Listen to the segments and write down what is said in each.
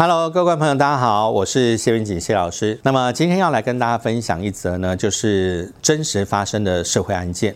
Hello，各位朋友，大家好，我是谢云锦谢老师。那么今天要来跟大家分享一则呢，就是真实发生的社会案件。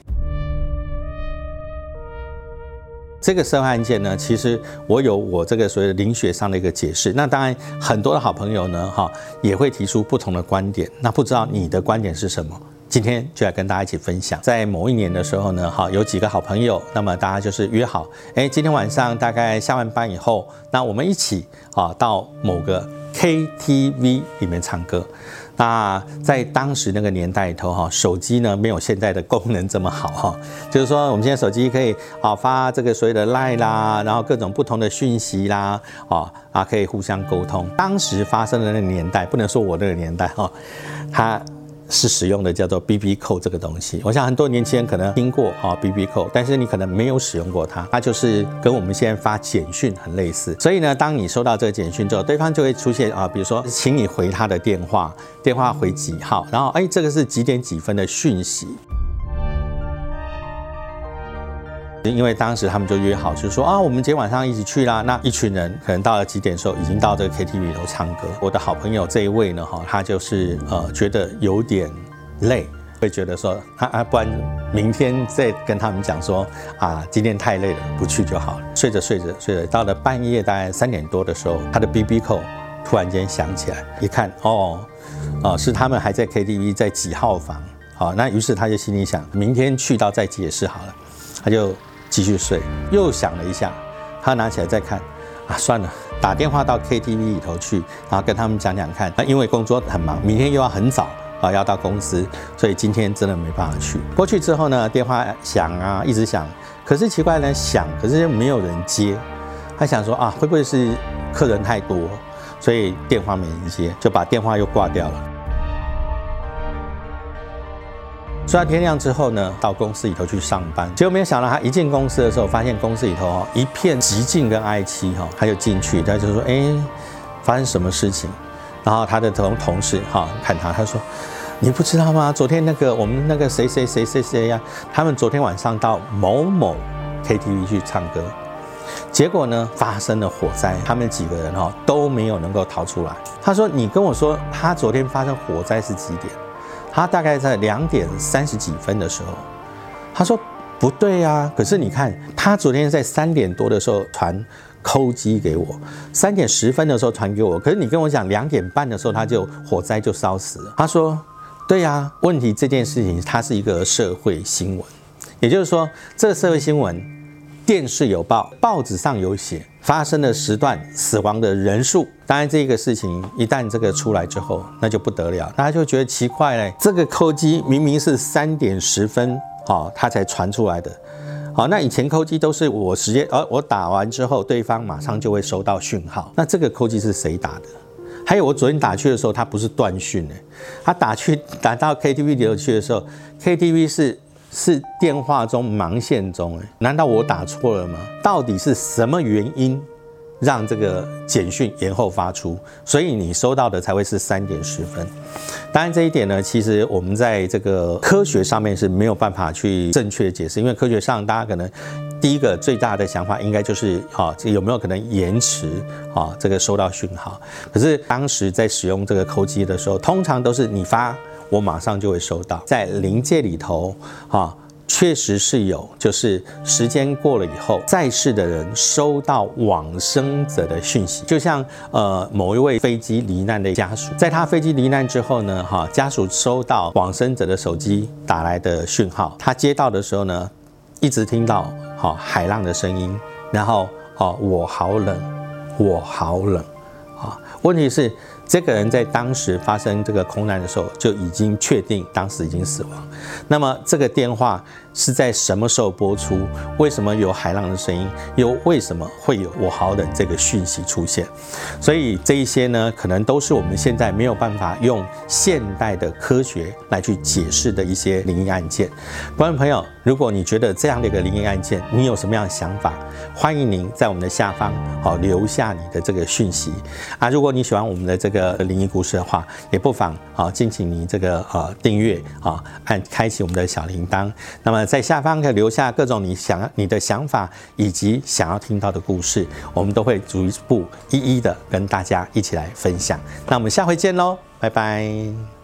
这个社会案件呢，其实我有我这个所谓的灵学上的一个解释。那当然，很多的好朋友呢，哈，也会提出不同的观点。那不知道你的观点是什么？今天就来跟大家一起分享，在某一年的时候呢，哈，有几个好朋友，那么大家就是约好，哎，今天晚上大概下完班以后，那我们一起啊到某个 KTV 里面唱歌。那在当时那个年代里头，哈，手机呢没有现在的功能这么好，哈，就是说我们现在手机可以啊发这个所谓的 Line 啦，然后各种不同的讯息啦，啊啊可以互相沟通。当时发生的那个年代，不能说我那个年代，哈，它。是使用的叫做 B B 扣这个东西，我想很多年轻人可能听过啊 B B 扣，但是你可能没有使用过它。它就是跟我们现在发简讯很类似，所以呢，当你收到这个简讯之后，对方就会出现啊，比如说请你回他的电话，电话回几号，然后哎，这个是几点几分的讯息。因为当时他们就约好，就是说啊，我们今天晚上一起去啦。那一群人可能到了几点的时候，已经到这个 KTV 里头唱歌。我的好朋友这一位呢，哈，他就是呃觉得有点累，会觉得说啊啊，不然明天再跟他们讲说啊，今天太累了，不去就好了。睡着睡着睡着，到了半夜大概三点多的时候，他的 BB 扣突然间响起来，一看哦，哦是他们还在 KTV 在几号房，好，那于是他就心里想，明天去到再解释好了，他就。继续睡，又想了一下，他拿起来再看，啊，算了，打电话到 KTV 里头去，然后跟他们讲讲看。那因为工作很忙，明天又要很早啊，要到公司，所以今天真的没办法去。过去之后呢，电话响啊，一直响，可是奇怪呢，响，可是又没有人接。他想说啊，会不会是客人太多，所以电话没人接，就把电话又挂掉了。睡到天亮之后呢，到公司里头去上班，结果没有想到他一进公司的时候，发现公司里头哦一片寂静跟哀戚哈，他就进去，他就说哎，发生什么事情？然后他的同同事哈看他，他说你不知道吗？昨天那个我们那个谁谁谁谁谁呀，他们昨天晚上到某某 KTV 去唱歌，结果呢发生了火灾，他们几个人哈都没有能够逃出来。他说你跟我说他昨天发生火灾是几点？他大概在两点三十几分的时候，他说不对呀，可是你看他昨天在三点多的时候传扣机给我，三点十分的时候传给我，可是你跟我讲两点半的时候他就火灾就烧死了。他说对呀，问题这件事情它是一个社会新闻，也就是说这个社会新闻电视有报，报纸上有写。发生的时段死亡的人数，当然这个事情一旦这个出来之后，那就不得了，大家就觉得奇怪嘞。这个扣机明明是三点十分，好，它才传出来的，好，那以前扣机都是我直接，而我打完之后，对方马上就会收到讯号。那这个扣机是谁打的？还有我昨天打去的时候，它不是断讯呢，他打去打到 KTV 里头去的时候，KTV 是。是电话中忙线中，哎，难道我打错了吗？到底是什么原因让这个简讯延后发出？所以你收到的才会是三点十分。当然这一点呢，其实我们在这个科学上面是没有办法去正确解释，因为科学上大家可能第一个最大的想法应该就是啊，这有没有可能延迟啊这个收到讯号？可是当时在使用这个扣机的时候，通常都是你发。我马上就会收到，在灵界里头，哈，确实是有，就是时间过了以后，在世的人收到往生者的讯息，就像呃某一位飞机罹难的家属，在他飞机罹难之后呢，哈，家属收到往生者的手机打来的讯号，他接到的时候呢，一直听到哈海浪的声音，然后哦我好冷，我好冷，啊，问题是。这个人在当时发生这个空难的时候就已经确定当时已经死亡。那么这个电话是在什么时候播出？为什么有海浪的声音？又为什么会有我好冷这个讯息出现？所以这一些呢，可能都是我们现在没有办法用现代的科学来去解释的一些灵异案件。观众朋友，如果你觉得这样的一个灵异案件，你有什么样的想法？欢迎您在我们的下方好留下你的这个讯息啊！如果你喜欢我们的这个。呃灵异故事的话，也不妨啊，敬请你这个呃订阅啊，按开启我们的小铃铛。那么在下方可以留下各种你想你的想法以及想要听到的故事，我们都会逐一步一一的跟大家一起来分享。那我们下回见喽，拜拜。